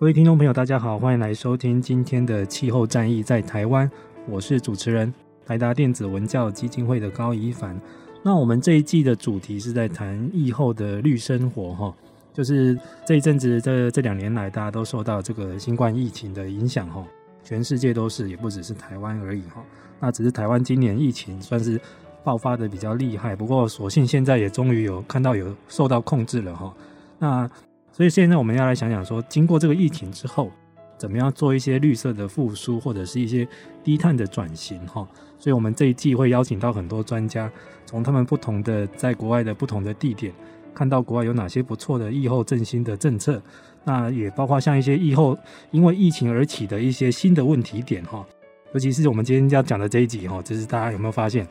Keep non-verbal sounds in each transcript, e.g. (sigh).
各位听众朋友，大家好，欢迎来收听今天的《气候战役在台湾》，我是主持人台达电子文教基金会的高怡凡。那我们这一季的主题是在谈疫后的绿生活，哈，就是这一阵子这这两年来，大家都受到这个新冠疫情的影响，哈，全世界都是，也不只是台湾而已，哈。那只是台湾今年疫情算是爆发的比较厉害，不过所幸现在也终于有看到有受到控制了，哈。那所以现在我们要来想想说，经过这个疫情之后，怎么样做一些绿色的复苏，或者是一些低碳的转型哈。所以我们这一季会邀请到很多专家，从他们不同的在国外的不同的地点，看到国外有哪些不错的疫后振兴的政策。那也包括像一些疫后因为疫情而起的一些新的问题点哈。尤其是我们今天要讲的这一集哈，就是大家有没有发现，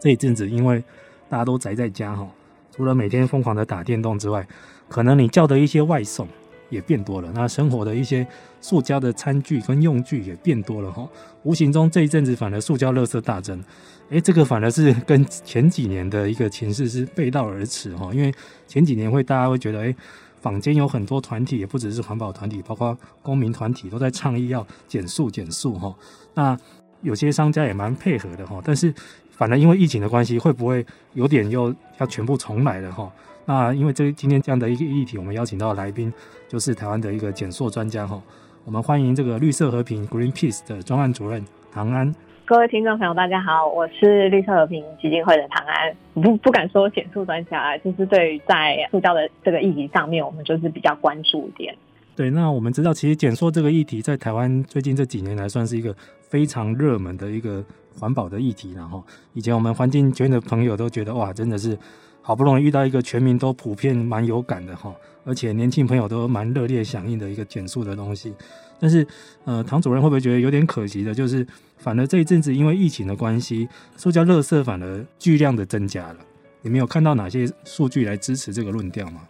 这一阵子因为大家都宅在家哈，除了每天疯狂的打电动之外，可能你叫的一些外送也变多了，那生活的一些塑胶的餐具跟用具也变多了哈。无形中这一阵子反而塑胶垃圾大增，诶，这个反而是跟前几年的一个情势是背道而驰哈。因为前几年会大家会觉得，诶，坊间有很多团体，也不只是环保团体，包括公民团体都在倡议要减塑减塑哈。那有些商家也蛮配合的哈，但是反而因为疫情的关系，会不会有点又要全部重来了哈？那因为这今天这样的一个议题，我们邀请到的来宾就是台湾的一个减塑专家哈。我们欢迎这个绿色和平 Greenpeace 的专案主任唐安。各位听众朋友，大家好，我是绿色和平基金会的唐安。不不敢说减塑专家，就是对于在塑胶的这个议题上面，我们就是比较关注一点。对，那我们知道，其实减塑这个议题在台湾最近这几年来算是一个非常热门的一个环保的议题。然后以前我们环境圈的朋友都觉得哇，真的是。好不容易遇到一个全民都普遍蛮有感的哈，而且年轻朋友都蛮热烈响应的一个减速的东西，但是呃，唐主任会不会觉得有点可惜的，就是反而这一阵子因为疫情的关系，塑胶垃圾反而巨量的增加了，你们有看到哪些数据来支持这个论调吗？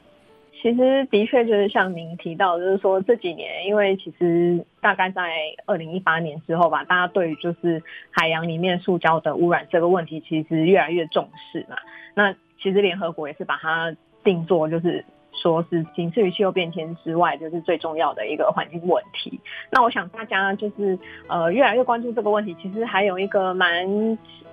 其实的确就是像您提到，就是说这几年，因为其实大概在二零一八年之后吧，大家对于就是海洋里面塑胶的污染这个问题，其实越来越重视嘛，那。其实联合国也是把它定做，就是说是仅次于气候变迁之外，就是最重要的一个环境问题。那我想大家就是呃越来越关注这个问题。其实还有一个蛮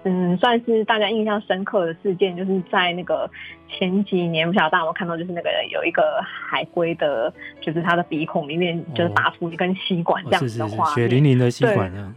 嗯算是大家印象深刻的事件，就是在那个前几年，不晓得大家有没有看到，就是那个有一个海龟的，就是它的鼻孔里面就是打出一根吸管这样子的话，血淋淋的吸管啊。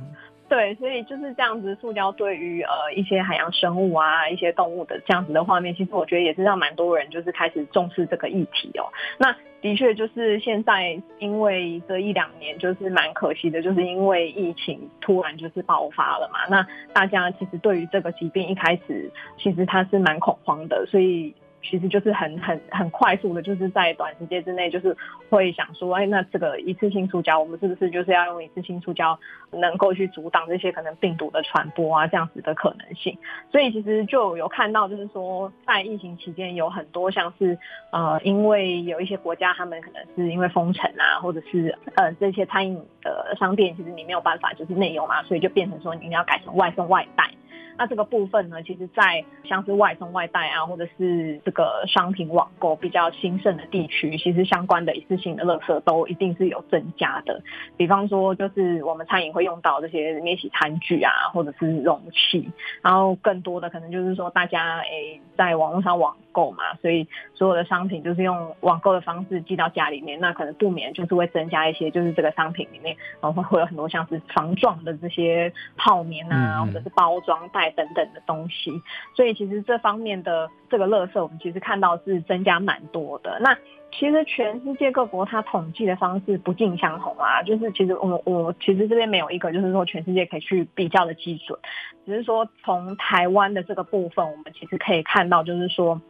对，所以就是这样子，塑胶对于呃一些海洋生物啊、一些动物的这样子的画面，其实我觉得也是让蛮多人就是开始重视这个议题哦。那的确就是现在，因为这一两年就是蛮可惜的，就是因为疫情突然就是爆发了嘛。那大家其实对于这个疾病一开始其实它是蛮恐慌的，所以。其实就是很很很快速的，就是在短时间之内，就是会想说，哎，那这个一次性塑胶，我们是不是就是要用一次性塑胶，能够去阻挡这些可能病毒的传播啊，这样子的可能性。所以其实就有看到，就是说在疫情期间，有很多像是呃，因为有一些国家他们可能是因为封城啊，或者是呃这些餐饮的商店，其实你没有办法就是内用嘛，所以就变成说你要改成外送外带。那这个部分呢，其实，在像是外送外带啊，或者是这个商品网购比较兴盛的地区，其实相关的一次性的垃圾都一定是有增加的。比方说，就是我们餐饮会用到这些免洗餐具啊，或者是容器，然后更多的可能就是说，大家诶、欸、在网络上网购嘛，所以所有的商品就是用网购的方式寄到家里面，那可能不免就是会增加一些，就是这个商品里面，然后会有很多像是防撞的这些泡棉啊，或者是包装袋等等的东西，所以其实这方面的这个垃圾，我们其实看到是增加蛮多的。那其实全世界各国它统计的方式不尽相同啊，就是其实我我其实这边没有一个就是说全世界可以去比较的基准，只是说从台湾的这个部分，我们其实可以看到，就是说。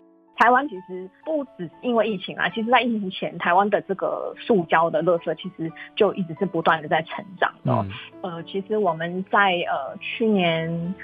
台湾其实不止因为疫情啊，其实在疫情前，台湾的这个塑胶的垃圾其实就一直是不断的在成长的。嗯。呃，其实我们在呃去年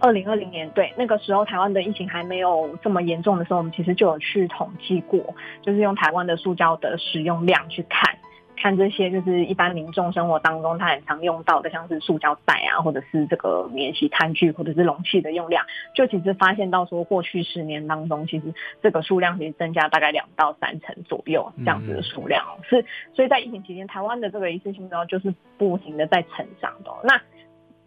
二零二零年，对，那个时候台湾的疫情还没有这么严重的时候，我们其实就有去统计过，就是用台湾的塑胶的使用量去看。看这些就是一般民众生活当中他很常用到的，像是塑胶袋啊，或者是这个免洗餐具，或者是容器的用量，就其实发现到说，过去十年当中，其实这个数量其实增加大概两到三成左右这样子的数量，是所以在疫情期间，台湾的这个一次性呢就是不停的在成长的。那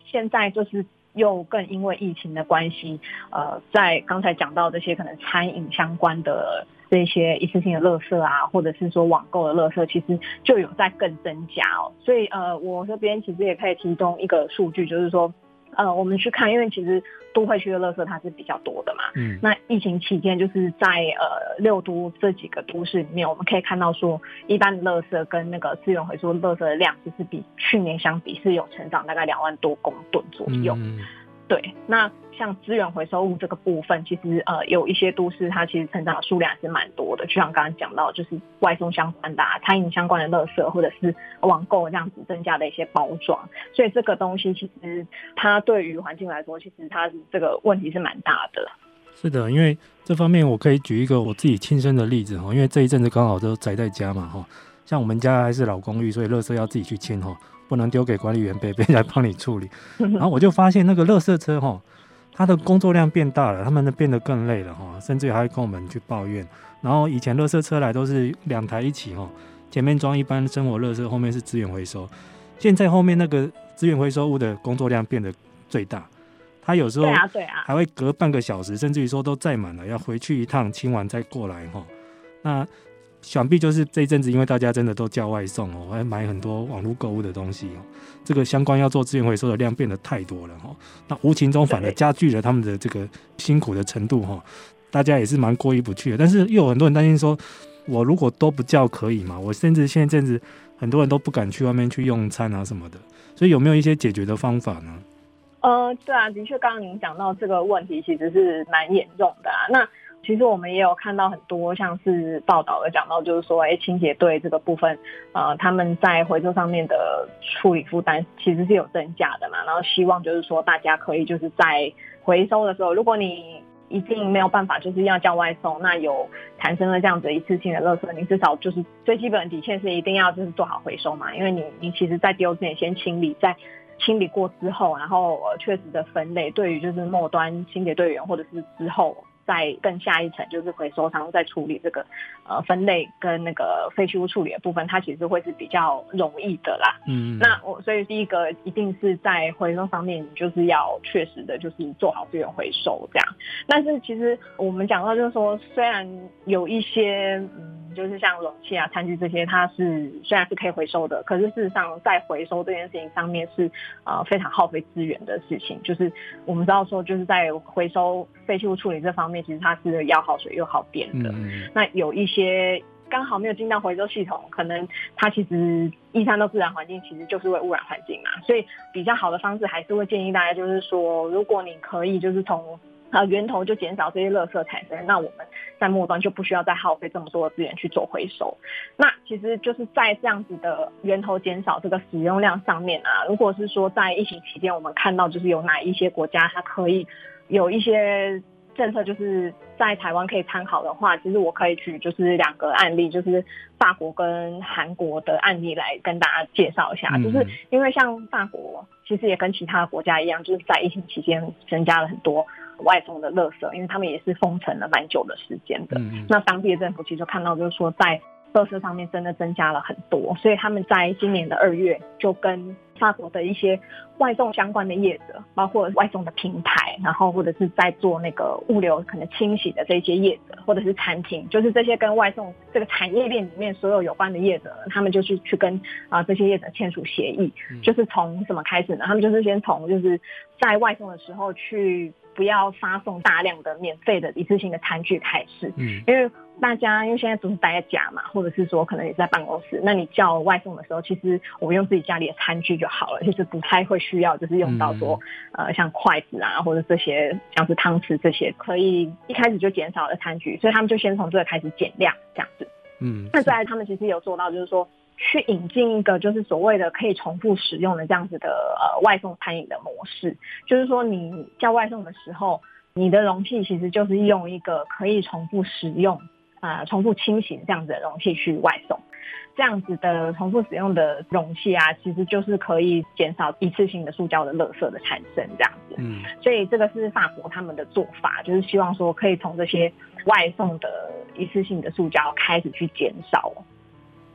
现在就是又更因为疫情的关系，呃，在刚才讲到这些可能餐饮相关的。这些一次性的垃圾啊，或者是说网购的垃圾，其实就有在更增加哦。所以呃，我这边其实也可以提供一个数据，就是说，呃，我们去看，因为其实都会区的垃圾它是比较多的嘛。嗯。那疫情期间，就是在呃六都这几个都市里面，我们可以看到说，一般的垃圾跟那个资源回收垃圾的量，就是比去年相比是有成长大概两万多公吨左右。嗯。对，那像资源回收物这个部分，其实呃有一些都市它其实成长的数量还是蛮多的，就像刚刚讲到，就是外送相关的、啊、餐饮相关的垃圾，或者是网购这样子增加的一些包装，所以这个东西其实它对于环境来说，其实它是这个问题是蛮大的。是的，因为这方面我可以举一个我自己亲身的例子哈，因为这一阵子刚好都宅在家嘛哈，像我们家还是老公寓，所以垃圾要自己去清哈。不能丢给管理员贝贝来帮你处理，(laughs) 然后我就发现那个垃圾车哈，它的工作量变大了，他们呢变得更累了哈，甚至于还会跟我们去抱怨。然后以前垃圾车来都是两台一起哈，前面装一般生活垃圾，后面是资源回收。现在后面那个资源回收物的工作量变得最大，他有时候还会隔半个小时，甚至于说都载满了，要回去一趟清完再过来哈。那想必就是这一阵子，因为大家真的都叫外送哦，还买很多网络购物的东西哦，这个相关要做资源回收的量变得太多了哈，那无形中反而加剧了他们的这个辛苦的程度哈，大家也是蛮过意不去的。但是又有很多人担心说，我如果都不叫可以吗？我甚至现在阵子很多人都不敢去外面去用餐啊什么的，所以有没有一些解决的方法呢？呃，对啊，的确，刚刚您讲到这个问题，其实是蛮严重的啊。那其实我们也有看到很多像是报道有讲到，就是说，哎，清洁队这个部分，呃，他们在回收上面的处理负担其实是有增加的嘛。然后希望就是说，大家可以就是在回收的时候，如果你一定没有办法就是要叫外送，那有产生了这样子一次性的垃圾，你至少就是最基本的底线是一定要就是做好回收嘛。因为你你其实在丢之前先清理，在清理过之后，然后呃确实的分类，对于就是末端清洁队员或者是之后。再更下一层就是回收商在处理这个呃分类跟那个废弃物处理的部分，它其实会是比较容易的啦。嗯，那我所以第一个一定是在回收方面，你就是要确实的就是做好资源回收这样。但是其实我们讲到就是说，虽然有一些嗯。就是像容器啊、餐具这些，它是虽然是可以回收的，可是事实上在回收这件事情上面是呃非常耗费资源的事情。就是我们知道说，就是在回收废弃物处理这方面，其实它是要耗水又耗电的。嗯、那有一些刚好没有进到回收系统，可能它其实一三到自然环境其实就是会污染环境嘛。所以比较好的方式还是会建议大家，就是说，如果你可以，就是从呃，源头就减少这些垃圾产生，那我们在末端就不需要再耗费这么多的资源去做回收。那其实就是在这样子的源头减少这个使用量上面啊，如果是说在疫情期间，我们看到就是有哪一些国家它可以有一些政策，就是在台湾可以参考的话，其实我可以举就是两个案例，就是法国跟韩国的案例来跟大家介绍一下。就是因为像法国。其实也跟其他的国家一样，就是在疫情期间增加了很多外送的垃圾，因为他们也是封城了蛮久的时间的。嗯、那当地的政府其实就看到，就是说在垃圾上面真的增加了很多，所以他们在今年的二月就跟法国的一些外送相关的业者，包括外送的平台，然后或者是在做那个物流可能清洗的这些业者，或者是餐厅，就是这些跟外送这个产业链里面所有有关的业者，他们就是去跟啊、这些业者签署协议，就是从什么开始呢？他们就是先从就是在外送的时候去不要发送大量的免费的一次性的餐具开始，嗯，因为。大家因为现在都是待在家嘛，或者是说可能也是在办公室，那你叫外送的时候，其实我们用自己家里的餐具就好了，其实不太会需要就是用到说、嗯、呃像筷子啊或者这些像是汤匙这些可以一开始就减少的餐具，所以他们就先从这个开始减量这样子。嗯，那再来他们其实有做到就是说去引进一个就是所谓的可以重复使用的这样子的呃外送餐饮的模式，就是说你叫外送的时候，你的容器其实就是用一个可以重复使用。啊、呃，重复清洗这样子的容器去外送，这样子的重复使用的容器啊，其实就是可以减少一次性的塑胶的垃圾的产生，这样子。嗯，所以这个是法国他们的做法，就是希望说可以从这些外送的一次性的塑胶开始去减少。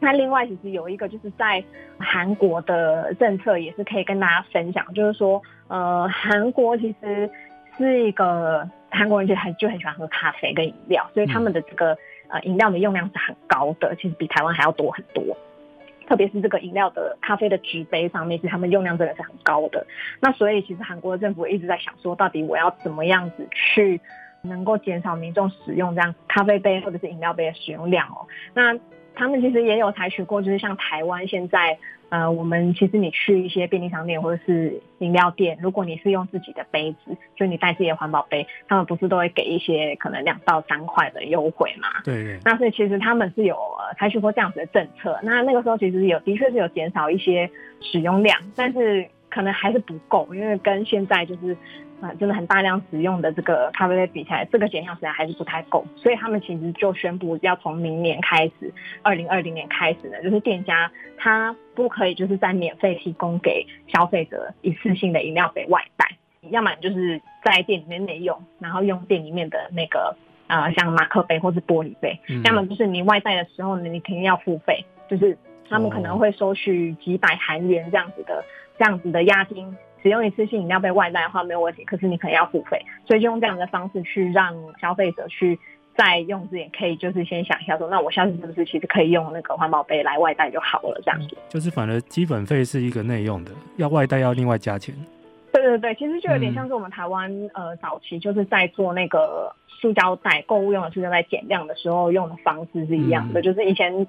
那另外，其实有一个就是在韩国的政策也是可以跟大家分享，就是说，呃，韩国其实是一个韩国人就很就很喜欢喝咖啡跟饮料，所以他们的这个。呃，饮料的用量是很高的，其实比台湾还要多很多。特别是这个饮料的咖啡的纸杯上面，其实他们用量真的是很高的。那所以，其实韩国的政府一直在想说，到底我要怎么样子去能够减少民众使用这样咖啡杯或者是饮料杯的使用量哦。那他们其实也有采取过，就是像台湾现在。呃，我们其实你去一些便利商店或者是饮料店，如果你是用自己的杯子，就你带自己的环保杯，他们不是都会给一些可能两到三块的优惠嘛？对对。那所以其实他们是有呃采取过这样子的政策，那那个时候其实有的确是有减少一些使用量，但是可能还是不够，因为跟现在就是。啊，真的很大量使用的这个咖啡杯比起来，这个减量实在还是不太够，所以他们其实就宣布要从明年开始，二零二零年开始呢，就是店家他不可以就是在免费提供给消费者一次性的饮料杯外带，要么就是在店里面内用，然后用店里面的那个呃像马克杯或是玻璃杯，嗯、要么就是你外带的时候呢，你肯定要付费，就是他们可能会收取几百韩元这样子的这样子的押金。使用一次性饮料杯外带的话没有问题，可是你可能要付费，所以就用这样的方式去让消费者去再用之前可以就是先想一下说，那我下次是不是其实可以用那个环保杯来外带就好了，这样子。就是反而基本费是一个内用的，要外带要另外加钱。对对对，其实就有点像是我们台湾、嗯、呃早期就是在做那个塑胶袋购物用的塑胶袋减量的时候用的方式是一样的，嗯、就是以前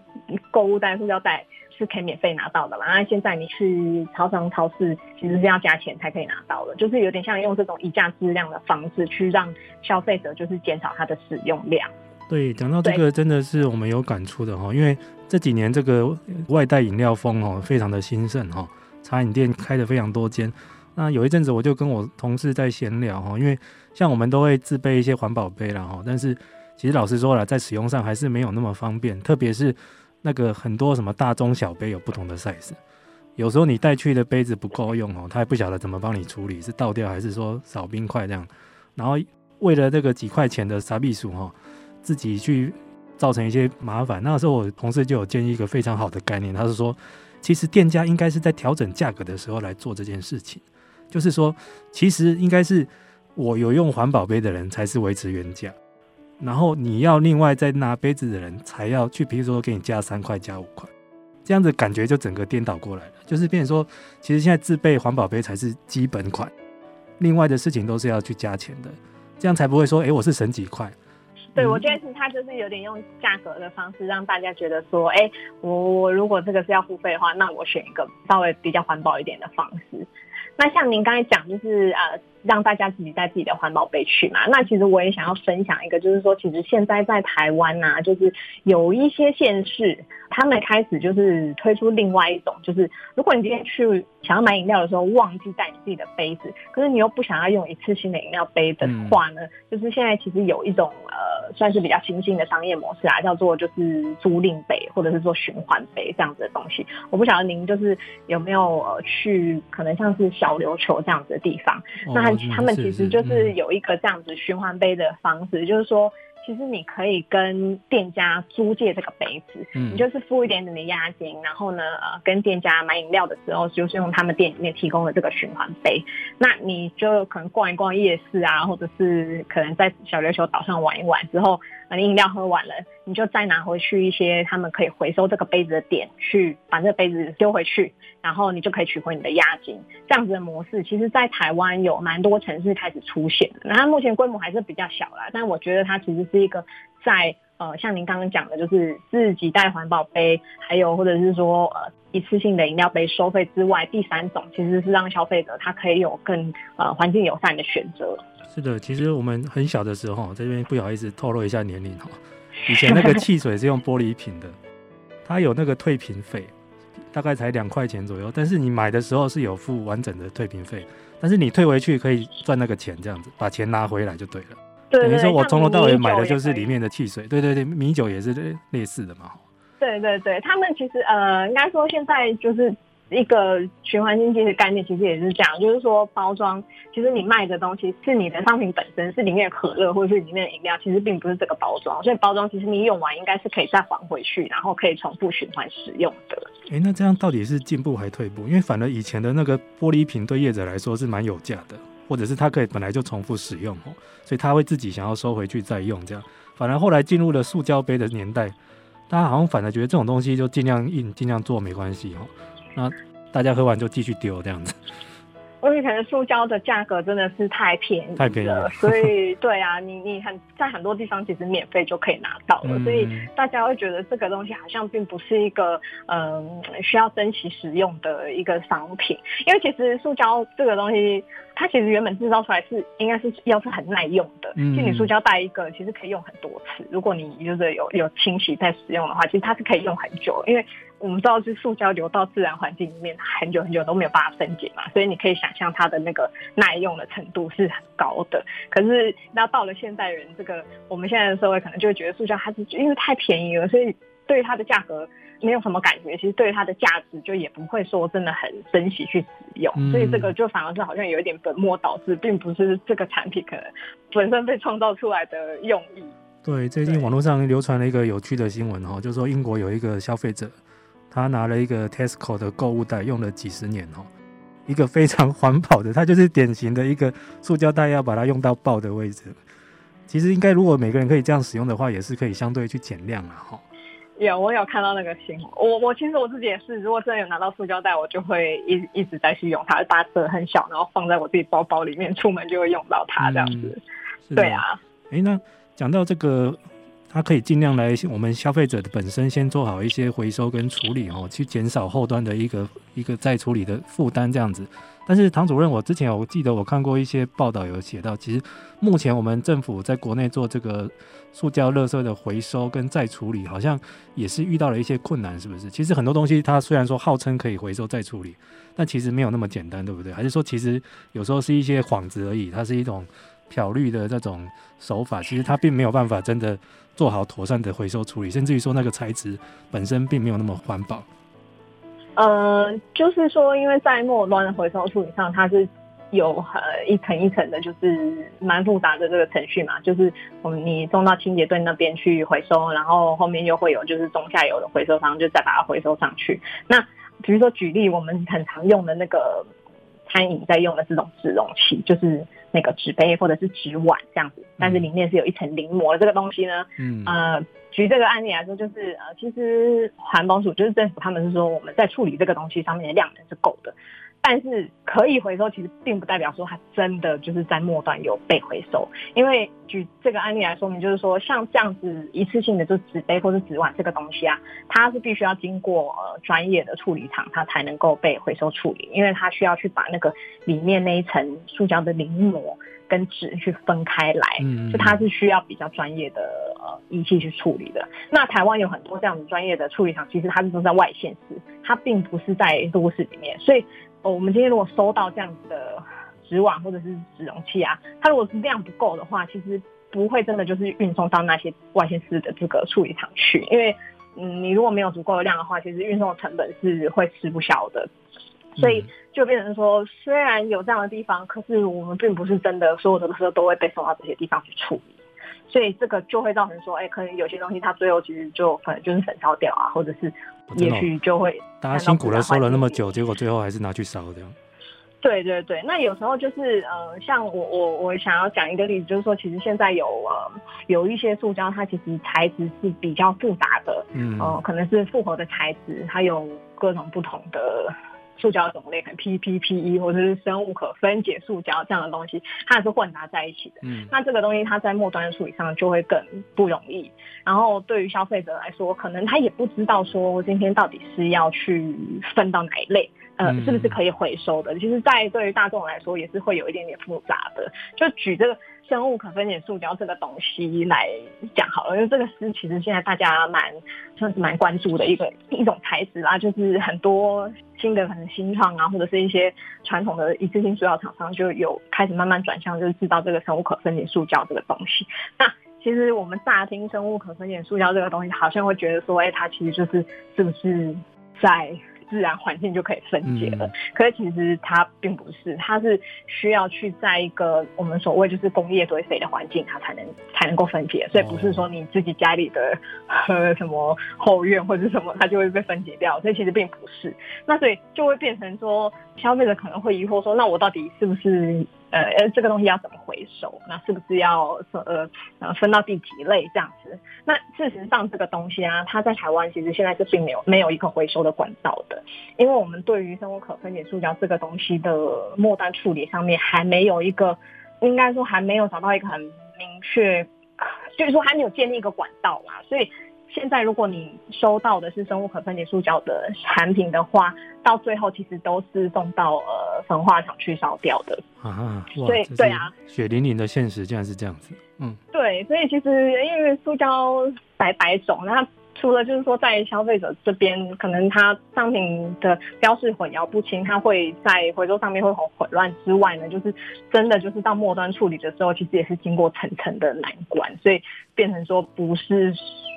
购物袋塑胶袋。是可以免费拿到的嘛？那现在你去超商、超市，其实是要加钱才可以拿到的，就是有点像用这种以价质量的方式去让消费者就是减少它的使用量。对，讲到这个真的是我们有感触的哈，因为这几年这个外带饮料风哦非常的兴盛哈，茶饮店开的非常多间。那有一阵子我就跟我同事在闲聊哈，因为像我们都会自备一些环保杯了哈，但是其实老实说了，在使用上还是没有那么方便，特别是。那个很多什么大中小杯有不同的 size，有时候你带去的杯子不够用哦，他也不晓得怎么帮你处理，是倒掉还是说少冰块这样，然后为了这个几块钱的傻逼数哈，自己去造成一些麻烦。那时候我同事就有建议一个非常好的概念，他是说，其实店家应该是在调整价格的时候来做这件事情，就是说，其实应该是我有用环保杯的人才是维持原价。然后你要另外再拿杯子的人才要去，比如说给你加三块、加五块，这样子感觉就整个颠倒过来了。就是变成说，其实现在自备环保杯才是基本款，另外的事情都是要去加钱的，这样才不会说，哎，我是省几块。对，我觉得其实他就是有点用价格的方式让大家觉得说，哎，我我如果这个是要付费的话，那我选一个稍微比较环保一点的方式。那像您刚才讲，就是呃。让大家自己带自己的环保杯去嘛。那其实我也想要分享一个，就是说，其实现在在台湾呐、啊，就是有一些县市，他们开始就是推出另外一种，就是如果你今天去想要买饮料的时候忘记带你自己的杯子，可是你又不想要用一次性的饮料杯的话呢，嗯、就是现在其实有一种呃，算是比较新兴的商业模式啊，叫做就是租赁杯或者是做循环杯这样子的东西。我不晓得您就是有没有呃去可能像是小琉球这样子的地方，哦、那他们其实就是有一个这样子循环杯的方式，嗯、就是说。其实你可以跟店家租借这个杯子，嗯，你就是付一点点的押金，然后呢，呃，跟店家买饮料的时候，就是用他们店里面提供的这个循环杯。那你就可能逛一逛夜市啊，或者是可能在小琉球岛上玩一玩之后，你饮料喝完了，你就再拿回去一些他们可以回收这个杯子的点，去把这个杯子丢回去，然后你就可以取回你的押金。这样子的模式，其实在台湾有蛮多城市开始出现。那它目前规模还是比较小啦，但我觉得它其实是一个在呃，像您刚刚讲的，就是自己带环保杯，还有或者是说呃一次性的饮料杯收费之外，第三种其实是让消费者他可以有更呃环境友善的选择。是的，其实我们很小的时候，这边不好意思透露一下年龄哈。(laughs) 以前那个汽水是用玻璃瓶的，它有那个退瓶费，大概才两块钱左右。但是你买的时候是有付完整的退瓶费，但是你退回去可以赚那个钱，这样子把钱拿回来就对了。等于说我从头到尾买的就是里面的汽水。对对对，米酒也是类似的嘛。对对对，他们其实呃，应该说现在就是。一个循环经济的概念其实也是这样，就是说包装，其实你卖的东西是你的商品本身，是里面的可乐或者是里面的饮料，其实并不是这个包装，所以包装其实你用完应该是可以再还回去，然后可以重复循环使用的。哎，那这样到底是进步还退步？因为反而以前的那个玻璃瓶对业者来说是蛮有价的，或者是它可以本来就重复使用，所以他会自己想要收回去再用这样。反而后来进入了塑胶杯的年代，大家好像反而觉得这种东西就尽量印尽量做没关系哦。那大家喝完就继续丢这样子，因为可能塑胶的价格真的是太便宜了，太便宜了，所以对啊，你你很在很多地方其实免费就可以拿到了，嗯、所以大家会觉得这个东西好像并不是一个嗯需要珍惜使用的一个商品，因为其实塑胶这个东西。它其实原本制造出来是应该是要是很耐用的，嗯，就你塑胶袋一个其实可以用很多次。如果你就是有有清洗在使用的话，其实它是可以用很久。因为我们知道，是塑胶流到自然环境里面很久很久都没有办法分解嘛，所以你可以想象它的那个耐用的程度是很高的。可是那到了现代人这个我们现在的社会，可能就会觉得塑胶它是因为太便宜了，所以对于它的价格。没有什么感觉，其实对于它的价值就也不会说真的很珍惜去使用，嗯、所以这个就反而是好像有一点本末倒置，并不是这个产品可能本身被创造出来的用意。对，最近网络上流传了一个有趣的新闻哈，就是说英国有一个消费者，他拿了一个 Tesco 的购物袋用了几十年哦，一个非常环保的，它就是典型的一个塑胶袋要把它用到爆的位置。其实应该如果每个人可以这样使用的话，也是可以相对去减量了哈。有，我有看到那个新闻。我我其实我自己也是，如果真的有拿到塑胶袋，我就会一一直在去用它，打折很小，然后放在我自己包包里面，出门就会用到它这样子。嗯、对啊。哎，那讲到这个，它可以尽量来我们消费者的本身先做好一些回收跟处理哦，去减少后端的一个一个再处理的负担这样子。但是唐主任，我之前我记得我看过一些报道，有写到，其实目前我们政府在国内做这个塑胶垃圾的回收跟再处理，好像也是遇到了一些困难，是不是？其实很多东西它虽然说号称可以回收再处理，但其实没有那么简单，对不对？还是说其实有时候是一些幌子而已，它是一种漂绿的这种手法，其实它并没有办法真的做好妥善的回收处理，甚至于说那个材质本身并没有那么环保。呃，就是说，因为在末端的回收处理上，它是有很一层一层的，就是蛮复杂的这个程序嘛。就是我们你送到清洁队那边去回收，然后后面又会有就是中下游的回收商，就再把它回收上去。那比如说举例，我们很常用的那个餐饮在用的这种纸容器，就是那个纸杯或者是纸碗这样子，但是里面是有一层临摹的这个东西呢，嗯，呃。举这个案例来说，就是呃，其实环保署就是政府，他们是说我们在处理这个东西上面的量能是够的，但是可以回收，其实并不代表说它真的就是在末端有被回收。因为举这个案例来说明，就是说像这样子一次性的就纸杯或者纸碗这个东西啊，它是必须要经过呃专业的处理厂，它才能够被回收处理，因为它需要去把那个里面那一层塑胶的淋膜。跟纸去分开来，嗯，就它是需要比较专业的呃仪器去处理的。那台湾有很多这样子专业的处理厂，其实它是都在外县市，它并不是在都市里面。所以，呃，我们今天如果收到这样子的纸碗或者是纸容器啊，它如果是量不够的话，其实不会真的就是运送到那些外县市的这个处理厂去，因为嗯，你如果没有足够的量的话，其实运送的成本是会吃不消的。所以就变成说，虽然有这样的地方，可是我们并不是真的所有的垃圾都会被送到这些地方去处理，所以这个就会造成说，哎、欸，可能有些东西它最后其实就可能就是焚烧掉啊，或者是也许就会大家辛苦的收了那么久，结果最后还是拿去烧掉。对对对，那有时候就是呃，像我我我想要讲一个例子，就是说，其实现在有呃有一些塑胶，它其实材质是比较复杂的，嗯，呃，可能是复合的材质，它有各种不同的。塑胶种类，可能 PP、PE 或者是生物可分解塑胶这样的东西，它也是混杂在一起的。嗯，那这个东西它在末端的处理上就会更不容易。然后对于消费者来说，可能他也不知道说今天到底是要去分到哪一类，呃，是不是可以回收的？其实，在对于大众来说，也是会有一点点复杂的。就举这个。生物可分解塑胶这个东西来讲好了，因为这个是其实现在大家蛮算是蛮关注的一个一种材质啦，就是很多新的可能新创啊，或者是一些传统的一次性塑料厂商就有开始慢慢转向，就是制造这个生物可分解塑胶这个东西。那其实我们乍听生物可分解塑胶这个东西，好像会觉得说，哎，它其实就是是不是在。自然环境就可以分解了，嗯、可是其实它并不是，它是需要去在一个我们所谓就是工业堆肥的环境，它才能才能够分解，所以不是说你自己家里的呃什么后院或者什么，它就会被分解掉，所以其实并不是。那所以就会变成说，消费者可能会疑惑说，那我到底是不是？呃，呃这个东西要怎么回收？那是不是要呃呃分到第几类这样子？那事实上，这个东西啊，它在台湾其实现在是并没有没有一个回收的管道的，因为我们对于生物可分解塑胶这个东西的末端处理上面还没有一个，应该说还没有找到一个很明确，就是说还没有建立一个管道嘛，所以。现在，如果你收到的是生物可分解塑胶的产品的话，到最后其实都是送到呃焚化厂去烧掉的啊。所以，对啊，血淋淋的现实竟然是这样子。嗯，对，所以其实因为塑胶百百种，那。除了就是说，在消费者这边，可能它商品的标示混淆不清，它会在回收上面会很混乱之外呢，就是真的就是到末端处理的时候，其实也是经过层层的难关，所以变成说不是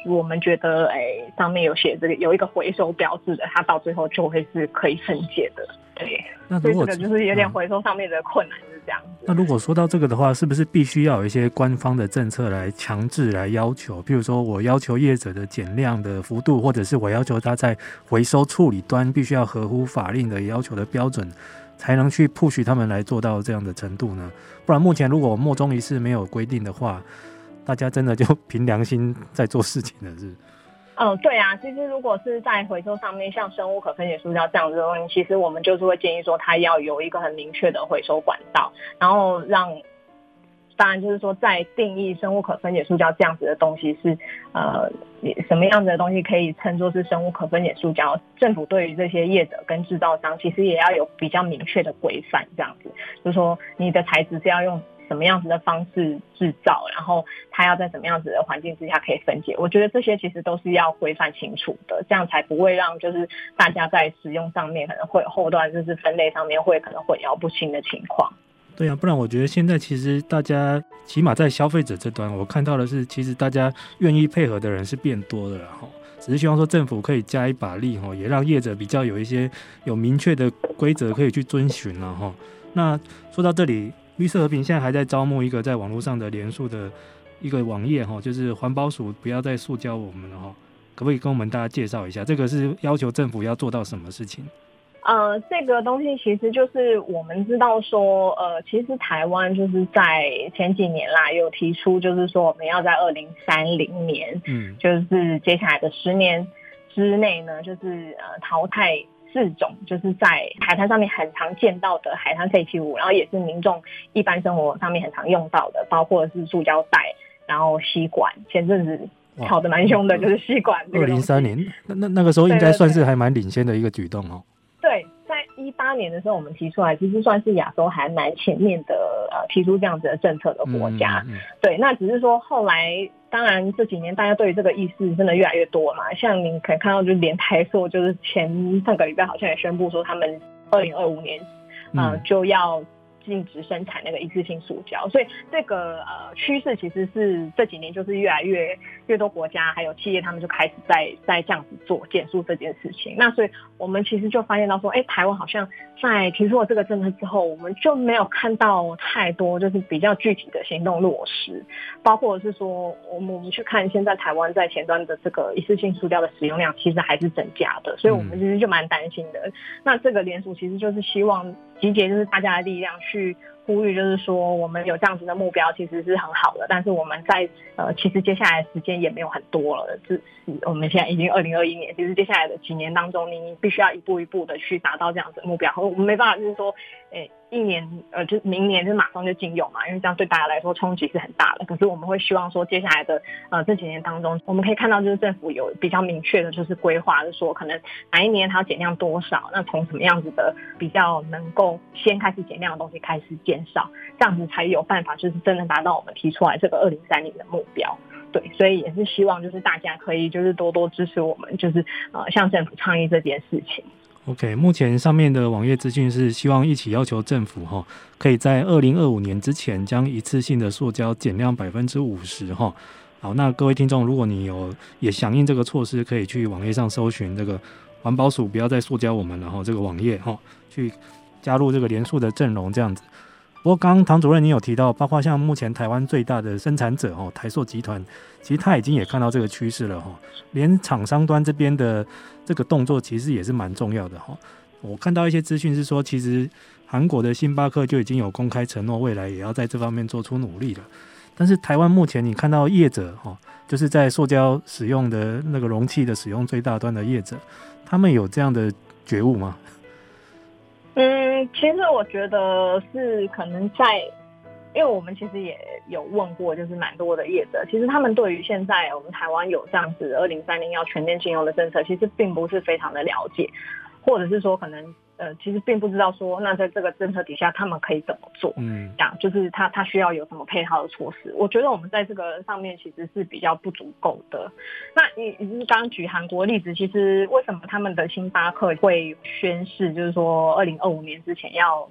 我们觉得哎、欸、上面有写这个有一个回收标志的，它到最后就会是可以分解的。对，那所以这个就是有点回收上面的困难是。这样子，那如果说到这个的话，是不是必须要有一些官方的政策来强制来要求？譬如说，我要求业者的减量的幅度，或者是我要求他在回收处理端必须要合乎法令的要求的标准，才能去 push 他们来做到这样的程度呢？不然，目前如果莫衷一是没有规定的话，大家真的就凭良心在做事情了，是？嗯，对啊，其实如果是在回收上面，像生物可分解塑胶这样子的东西，其实我们就是会建议说，它要有一个很明确的回收管道，然后让，当然就是说，在定义生物可分解塑胶这样子的东西是，呃，什么样子的东西可以称作是生物可分解塑胶，政府对于这些业者跟制造商，其实也要有比较明确的规范，这样子，就是说你的材质是要用。什么样子的方式制造，然后它要在什么样子的环境之下可以分解？我觉得这些其实都是要规范清楚的，这样才不会让就是大家在使用上面可能会后段就是分类上面会可能混淆不清的情况。对啊，不然我觉得现在其实大家起码在消费者这端，我看到的是其实大家愿意配合的人是变多的，然后只是希望说政府可以加一把力哈，也让业者比较有一些有明确的规则可以去遵循了哈。那说到这里。绿色和平现在还在招募一个在网络上的连署的一个网页哈，就是环保署不要再塑胶我们了哈，可不可以跟我们大家介绍一下？这个是要求政府要做到什么事情？呃，这个东西其实就是我们知道说，呃，其实台湾就是在前几年啦，有提出就是说我们要在二零三零年，嗯，就是接下来的十年之内呢，就是呃淘汰。四种，就是在海滩上面很常见到的海滩废弃物，然后也是民众一般生活上面很常用到的，包括是塑胶袋，然后吸管。前阵子吵得蛮凶的，就是吸管。二零三年，那那那个时候应该算是还蛮领先的一个举动哦。对，在一八年的时候，我们提出来，其实算是亚洲还蛮前面的呃，提出这样子的政策的国家。嗯嗯、对，那只是说后来，当然这几年大家对于这个意识真的越来越多嘛。像你可以看到，就连台塑就是前上个礼拜好像也宣布说，他们二零二五年呃、嗯、就要。禁止生产那个一次性塑胶，所以这个呃趋势其实是这几年就是越来越越多国家还有企业，他们就开始在在这样子做减塑这件事情。那所以我们其实就发现到说，哎，台湾好像在提出了这个政策之后，我们就没有看到太多就是比较具体的行动落实，包括是说我们我们去看现在台湾在前端的这个一次性塑胶的使用量其实还是增加的，所以我们其实就蛮担心的。嗯、那这个联署其实就是希望集结就是大家的力量去。呼吁，就是说我们有这样子的目标，其实是很好的。但是我们在呃，其实接下来时间也没有很多了，是我们现在已经二零二一年，其实接下来的几年当中，你必须要一步一步的去达到这样子的目标。我们没办法，就是说，诶。一年呃，就明年就马上就禁用嘛，因为这样对大家来说冲击是很大的。可是我们会希望说，接下来的呃这几年当中，我们可以看到就是政府有比较明确的，就是规划，是说可能哪一年它要减量多少，那从什么样子的比较能够先开始减量的东西开始减少，这样子才有办法就是真的达到我们提出来这个二零三零的目标。对，所以也是希望就是大家可以就是多多支持我们，就是呃向政府倡议这件事情。OK，目前上面的网页资讯是希望一起要求政府哈，可以在二零二五年之前将一次性的塑胶减量百分之五十哈。好，那各位听众，如果你有也响应这个措施，可以去网页上搜寻这个环保署不要再塑胶我们了哈，这个网页哈，去加入这个联署的阵容这样子。不过，刚刚唐主任你有提到，包括像目前台湾最大的生产者哦，台塑集团，其实他已经也看到这个趋势了哈。连厂商端这边的这个动作，其实也是蛮重要的哈。我看到一些资讯是说，其实韩国的星巴克就已经有公开承诺，未来也要在这方面做出努力了。但是台湾目前你看到业者哈，就是在塑胶使用的那个容器的使用最大端的业者，他们有这样的觉悟吗？嗯，其实我觉得是可能在，因为我们其实也有问过，就是蛮多的业者，其实他们对于现在我们台湾有这样子二零三零要全面禁用的政策，其实并不是非常的了解，或者是说可能。呃，其实并不知道说，那在这个政策底下，他们可以怎么做？嗯，这样就是他他需要有什么配套的措施？我觉得我们在这个上面其实是比较不足够的。那你你刚刚举韩国例子，其实为什么他们的星巴克会宣誓，就是说二零二五年之前要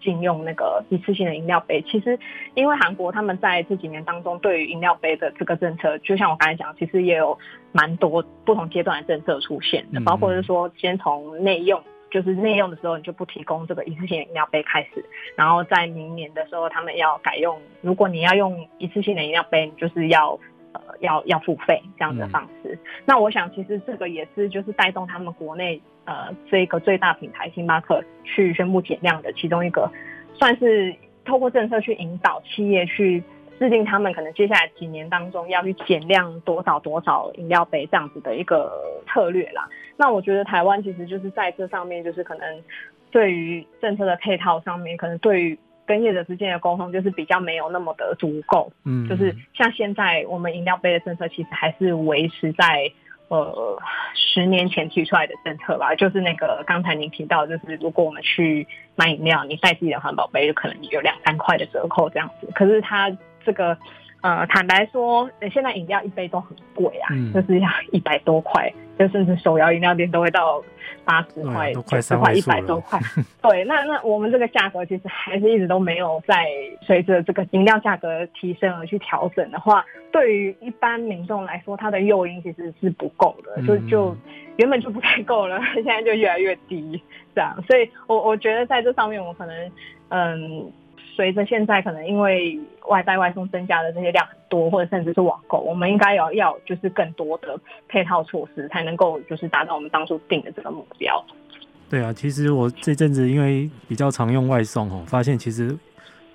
禁用那个一次性的饮料杯？其实因为韩国他们在这几年当中，对于饮料杯的这个政策，就像我刚才讲，其实也有蛮多不同阶段的政策出现的，包括是说先从内用。就是内用的时候，你就不提供这个一次性饮料杯开始，然后在明年的时候，他们要改用，如果你要用一次性的饮料杯，你就是要呃要要付费这样子的方式。嗯、那我想，其实这个也是就是带动他们国内呃这个最大品牌星巴克去宣布减量的其中一个，算是透过政策去引导企业去。制定他们可能接下来几年当中要去减量多少多少饮料杯这样子的一个策略啦。那我觉得台湾其实就是在这上面，就是可能对于政策的配套上面，可能对于跟业者之间的沟通，就是比较没有那么的足够。嗯，就是像现在我们饮料杯的政策，其实还是维持在呃十年前提出来的政策吧。就是那个刚才您提到，就是如果我们去买饮料，你带自己的环保杯，就可能有两三块的折扣这样子。可是它这个呃，坦白说，现在饮料一杯都很贵啊，嗯、就是要一百多块，就甚至手摇饮料店都会到八十块、九十块、一百多块。(laughs) 对，那那我们这个价格其实还是一直都没有在随着这个饮料价格提升而去调整的话，对于一般民众来说，它的诱因其实是不够的，嗯、就就原本就不太够了，(laughs) 现在就越来越低，这样。所以我我觉得在这上面，我可能嗯。随着现在可能因为外带外送增加的这些量很多，或者甚至是网购，我们应该要要就是更多的配套措施，才能够就是达到我们当初定的这个目标。对啊，其实我这阵子因为比较常用外送哦，发现其实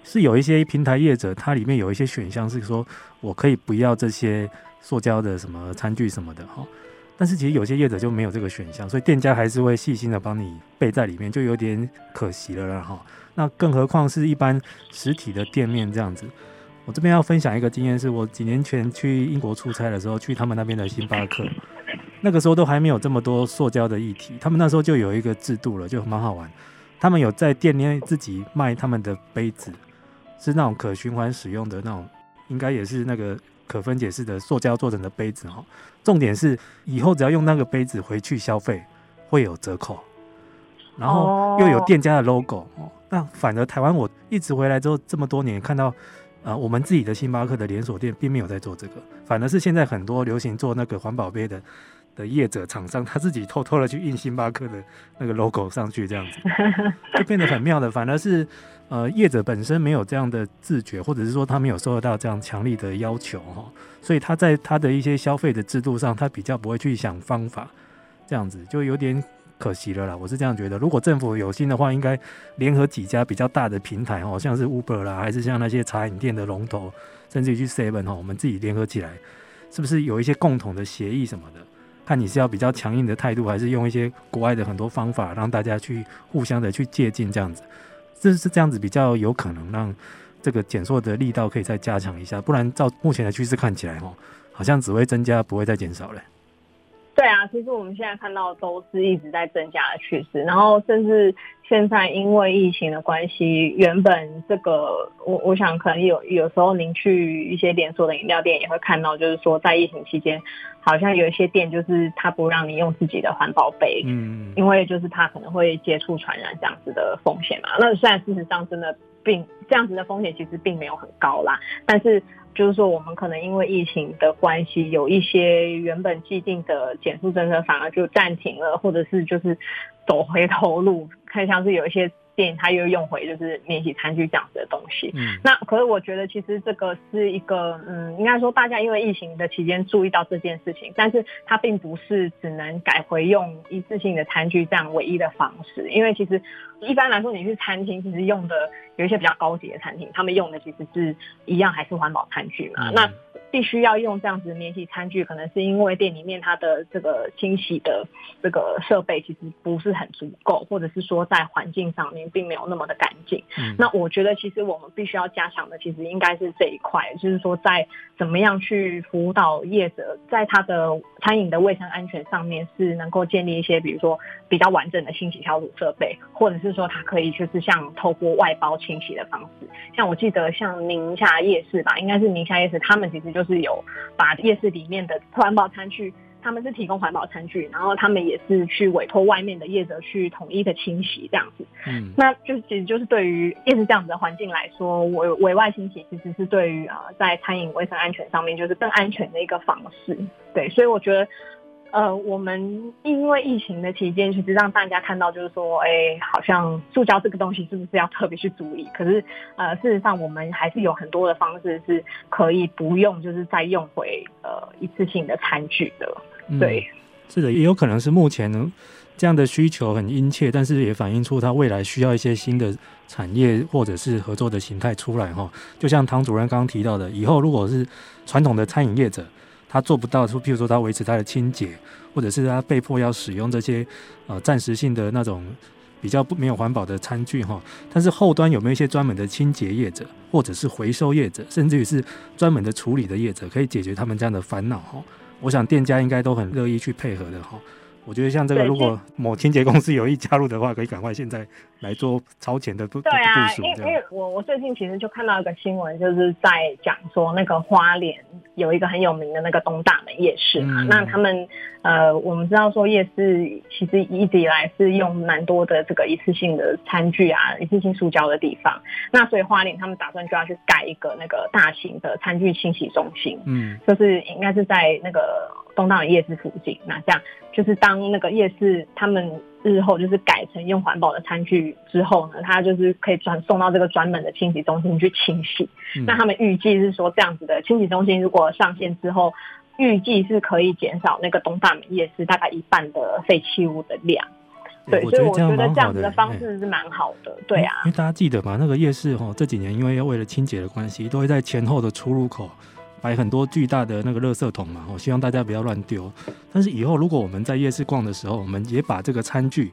是有一些平台业者，它里面有一些选项是说我可以不要这些塑胶的什么餐具什么的哈。但是其实有些业者就没有这个选项，所以店家还是会细心的帮你备在里面，就有点可惜了啦哈。那更何况是一般实体的店面这样子。我这边要分享一个经验，是我几年前去英国出差的时候，去他们那边的星巴克，那个时候都还没有这么多塑胶的议题，他们那时候就有一个制度了，就蛮好玩。他们有在店内自己卖他们的杯子，是那种可循环使用的那种，应该也是那个可分解式的塑胶做成的杯子哈。重点是以后只要用那个杯子回去消费会有折扣，然后又有店家的 logo 哦。那反而台湾我一直回来之后这么多年看到。啊、呃，我们自己的星巴克的连锁店并没有在做这个，反而是现在很多流行做那个环保杯的的业者厂商，他自己偷偷的去印星巴克的那个 logo 上去，这样子 (laughs) 就变得很妙的。反而是呃业者本身没有这样的自觉，或者是说他没有受到这样强力的要求哈，所以他在他的一些消费的制度上，他比较不会去想方法，这样子就有点。可惜了啦，我是这样觉得。如果政府有心的话，应该联合几家比较大的平台，哦，像是 Uber 啦，还是像那些茶饮店的龙头，甚至于去 Seven 哈，我们自己联合起来，是不是有一些共同的协议什么的？看你是要比较强硬的态度，还是用一些国外的很多方法，让大家去互相的去借鉴这样子，这是这样子比较有可能让这个减缩的力道可以再加强一下。不然照目前的趋势看起来，哦，好像只会增加，不会再减少了。对啊，其实我们现在看到都是一直在增加的趋势，然后甚至现在因为疫情的关系，原本这个我我想可能有有时候您去一些连锁的饮料店也会看到，就是说在疫情期间，好像有一些店就是他不让你用自己的环保杯，嗯，因为就是他可能会接触传染这样子的风险嘛。那虽然事实上真的并这样子的风险其实并没有很高啦，但是。就是说，我们可能因为疫情的关系，有一些原本既定的减速政策反而就暂停了，或者是就是走回头路，看像是有一些。店他又用回就是免洗餐具这样子的东西，嗯，那可是我觉得其实这个是一个，嗯，应该说大家因为疫情的期间注意到这件事情，但是它并不是只能改回用一次性的餐具这样唯一的方式，因为其实一般来说你去餐厅其实用的有一些比较高级的餐厅，他们用的其实是一样还是环保餐具嘛，嗯、那。必须要用这样子的免洗餐具，可能是因为店里面它的这个清洗的这个设备其实不是很足够，或者是说在环境上面并没有那么的干净。嗯。那我觉得其实我们必须要加强的，其实应该是这一块，就是说在怎么样去辅导业者，在他的餐饮的卫生安全上面是能够建立一些，比如说比较完整的清洗消毒设备，或者是说它可以就是像透过外包清洗的方式，像我记得像宁夏夜市吧，应该是宁夏夜市，他们其实就。就是有把夜市里面的环保餐具，他们是提供环保餐具，然后他们也是去委托外面的业者去统一的清洗这样子。嗯，那就其实就是对于夜市这样子的环境来说，委委外清洗其实是对于啊在餐饮卫生安全上面就是更安全的一个方式。对，所以我觉得。呃，我们因为疫情的期间，其实让大家看到，就是说，哎，好像塑胶这个东西是不是要特别去注意？可是，呃，事实上，我们还是有很多的方式是可以不用，就是再用回呃一次性的餐具的。对，嗯，是的，也有可能是目前这样的需求很殷切，但是也反映出它未来需要一些新的产业或者是合作的形态出来哈。就像唐主任刚刚提到的，以后如果是传统的餐饮业者。他做不到，就譬如说他维持他的清洁，或者是他被迫要使用这些呃暂时性的那种比较不没有环保的餐具哈。但是后端有没有一些专门的清洁业者，或者是回收业者，甚至于是专门的处理的业者，可以解决他们这样的烦恼哈？我想店家应该都很乐意去配合的哈。我觉得像这个，如果某清洁公司有意加入的话，可以赶快现在来做超前的部部署。因为因为我我最近其实就看到一个新闻，就是在讲说那个花莲有一个很有名的那个东大门夜市嘛。嗯、那他们呃，我们知道说夜市其实一直以来是用蛮多的这个一次性的餐具啊，一次性塑胶的地方。那所以花莲他们打算就要去盖一个那个大型的餐具清洗中心。嗯，就是应该是在那个。东大门夜市附近，那这样就是当那个夜市他们日后就是改成用环保的餐具之后呢，他就是可以转送到这个专门的清洗中心去清洗。嗯、那他们预计是说，这样子的清洗中心如果上线之后，预计是可以减少那个东大门夜市大概一半的废弃物的量。对，所以我觉得这样子的方式是蛮好的。对啊，因为大家记得嘛，那个夜市哈这几年因为要为了清洁的关系，都会在前后的出入口。摆很多巨大的那个垃圾桶嘛，我希望大家不要乱丢。但是以后如果我们在夜市逛的时候，我们也把这个餐具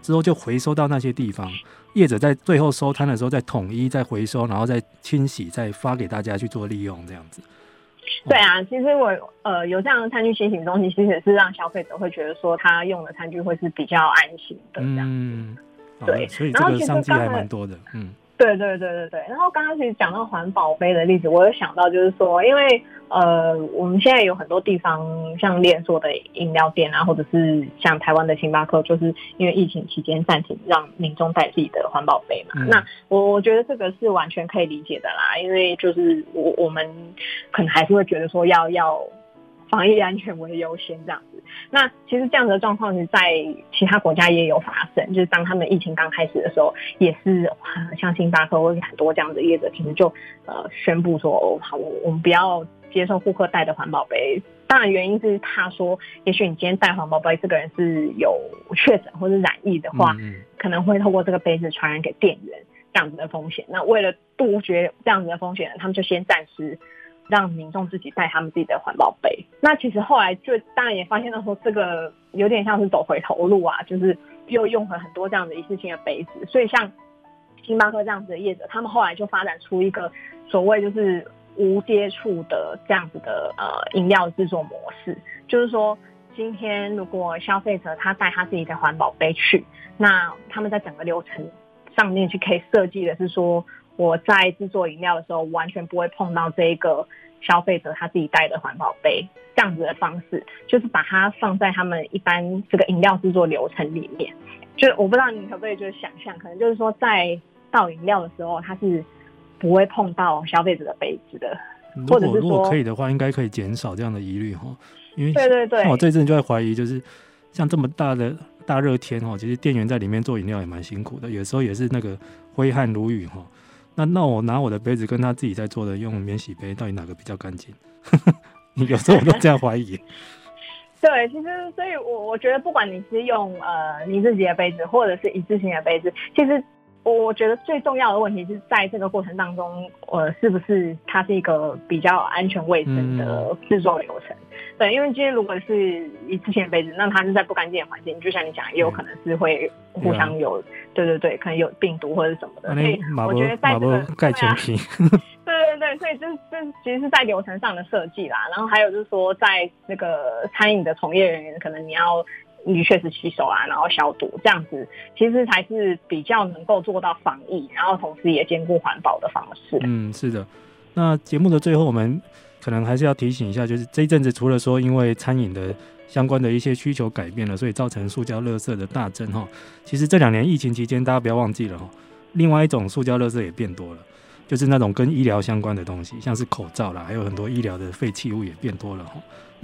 之后就回收到那些地方，业者在最后收摊的时候再统一再回收，然后再清洗，再发给大家去做利用，这样子。对啊，其实我呃有这样的餐具清洗东西，其实也是让消费者会觉得说他用的餐具会是比较安心的这样。嗯，对，所以这个商机还蛮多的，嗯。对对对对对，然后刚刚其实讲到环保杯的例子，我有想到就是说，因为呃，我们现在有很多地方像连锁的饮料店啊，或者是像台湾的星巴克，就是因为疫情期间暂停让民众带自己的环保杯嘛。嗯、那我我觉得这个是完全可以理解的啦，因为就是我我们可能还是会觉得说要要。防疫安全为优先这样子，那其实这样的状况是在其他国家也有发生，就是当他们疫情刚开始的时候，也是像星巴克或者很多这样的业者，其实就呃宣布说，哦，好，我我们不要接受顾客带的环保杯。当然原因是他说，也许你今天带环保杯，这个人是有确诊或者染疫的话，嗯嗯可能会透过这个杯子传染给店员这样子的风险。那为了杜绝这样子的风险，他们就先暂时。让民众自己带他们自己的环保杯。那其实后来就当然也发现到说，这个有点像是走回头路啊，就是又用了很多这样的一次性的杯子。所以像星巴克这样子的业者，他们后来就发展出一个所谓就是无接触的这样子的呃饮料制作模式，就是说今天如果消费者他带他自己的环保杯去，那他们在整个流程上面去可以设计的是说。我在制作饮料的时候，完全不会碰到这一个消费者他自己带的环保杯，这样子的方式，就是把它放在他们一般这个饮料制作流程里面。就我不知道你可不可以就是想象，可能就是说在倒饮料的时候，它是不会碰到消费者的杯子的，如果如果可以的话，应该可以减少这样的疑虑哈。因为对对对，我这阵就在怀疑，就是像这么大的大热天哈，其实店员在里面做饮料也蛮辛苦的，有时候也是那个挥汗如雨哈。那那我拿我的杯子跟他自己在做的用免洗杯，到底哪个比较干净？(laughs) 有时候我都这样怀疑。(laughs) 对，其实所以我，我我觉得不管你是用呃你自己的杯子，或者是一次性的杯子，其实。我觉得最重要的问题是在这个过程当中，呃，是不是它是一个比较安全卫生的制作流程？嗯、对，因为今天如果是一次性杯子，那它是在不干净的环境，就像你讲，也有可能是会互相有，嗯、对对对，可能有病毒或者什么的。所以我觉得在这个盖前提，对对对，所以这这其实是在流程上的设计啦。然后还有就是说，在那个餐饮的从业人员，可能你要。你确实洗手啊，然后消毒，这样子其实才是比较能够做到防疫，然后同时也兼顾环保的方式。嗯，是的。那节目的最后，我们可能还是要提醒一下，就是这一阵子除了说因为餐饮的相关的一些需求改变了，所以造成塑胶垃圾的大增哈。其实这两年疫情期间，大家不要忘记了哈，另外一种塑胶垃圾也变多了。就是那种跟医疗相关的东西，像是口罩啦，还有很多医疗的废弃物也变多了哈。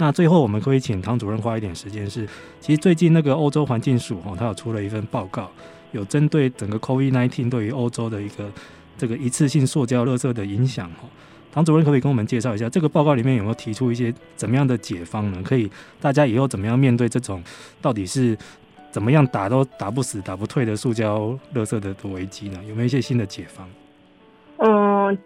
那最后我们可以请唐主任花一点时间，是其实最近那个欧洲环境署哈，它有出了一份报告，有针对整个 COVID-19 对于欧洲的一个这个一次性塑胶垃圾的影响哈。唐主任可不可以跟我们介绍一下这个报告里面有没有提出一些怎么样的解方呢？可以大家以后怎么样面对这种到底是怎么样打都打不死、打不退的塑胶垃圾的危机呢？有没有一些新的解方？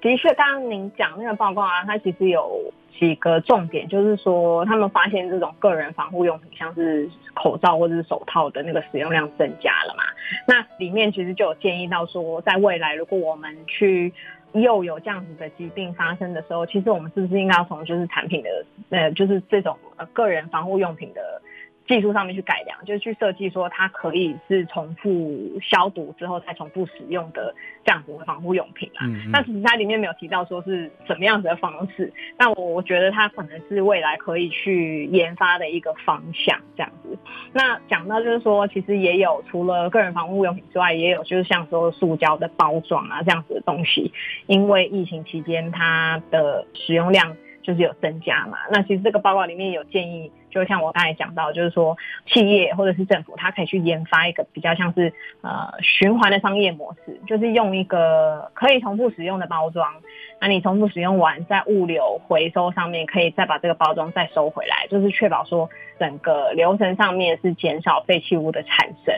的确，刚刚您讲那个报告啊，它其实有几个重点，就是说他们发现这种个人防护用品，像是口罩或者是手套的那个使用量增加了嘛。那里面其实就有建议到说，在未来如果我们去又有这样子的疾病发生的时候，其实我们是不是应该要从就是产品的呃，就是这种呃个人防护用品的。技术上面去改良，就是去设计说它可以是重复消毒之后再重复使用的这样子的防护用品啊。嗯嗯。但其实它里面没有提到说是什么样子的方式，但我我觉得它可能是未来可以去研发的一个方向这样子。那讲到就是说，其实也有除了个人防护用品之外，也有就是像说塑胶的包装啊这样子的东西，因为疫情期间它的使用量就是有增加嘛。那其实这个报告里面有建议。就像我刚才讲到，就是说企业或者是政府，它可以去研发一个比较像是呃循环的商业模式，就是用一个可以重复使用的包装，那你重复使用完，在物流回收上面可以再把这个包装再收回来，就是确保说整个流程上面是减少废弃物的产生。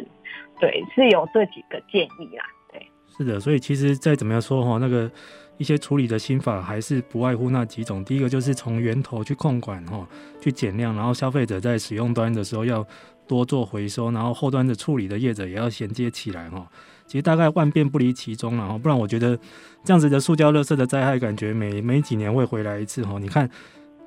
对，是有这几个建议啦。对，是的，所以其实再怎么样说哈，那个一些处理的心法还是不外乎那几种。第一个就是从源头去控管哈，去减量，然后消费者在使用端的时候要多做回收，然后后端的处理的业者也要衔接起来哈。其实大概万变不离其宗了哈，不然我觉得这样子的塑胶垃圾的灾害感觉每每几年会回来一次哈。你看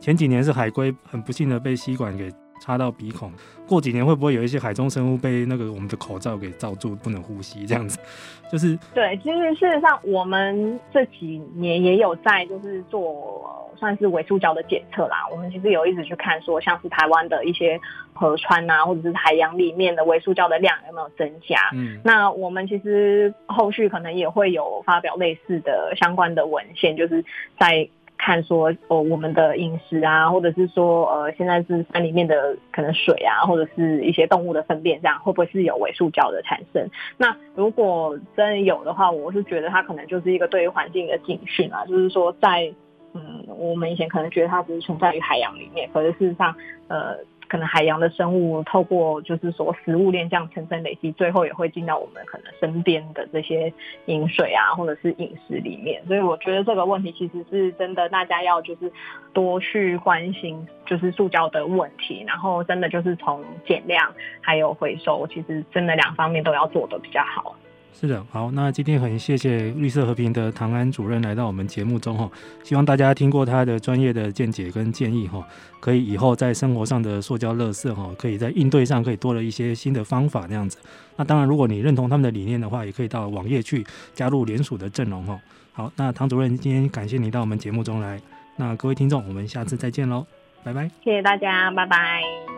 前几年是海龟很不幸的被吸管给插到鼻孔。过几年会不会有一些海中生物被那个我们的口罩给罩住，不能呼吸？这样子，(laughs) 就是对。其实事实上，我们这几年也有在就是做算是微塑胶的检测啦。我们其实有一直去看说，像是台湾的一些河川啊，或者是海洋里面的微塑胶的量有没有增加。嗯，那我们其实后续可能也会有发表类似的相关的文献，就是在。看说哦，我们的饮食啊，或者是说呃，现在是山里面的可能水啊，或者是一些动物的粪便，这样会不会是有尾塑胶的产生？那如果真有的话，我是觉得它可能就是一个对于环境的警讯啊，就是说在嗯，我们以前可能觉得它只是存在于海洋里面，可是事实上呃。可能海洋的生物透过就是说食物链这样层层累积，最后也会进到我们可能身边的这些饮水啊，或者是饮食里面。所以我觉得这个问题其实是真的，大家要就是多去关心，就是塑胶的问题，然后真的就是从减量还有回收，其实真的两方面都要做得比较好。是的，好，那今天很谢谢绿色和平的唐安主任来到我们节目中哈，希望大家听过他的专业的见解跟建议哈，可以以后在生活上的塑胶垃圾哈，可以在应对上可以多了一些新的方法那样子。那当然，如果你认同他们的理念的话，也可以到网页去加入联署的阵容哈。好，那唐主任今天感谢你到我们节目中来，那各位听众，我们下次再见喽，拜拜，谢谢大家，拜拜。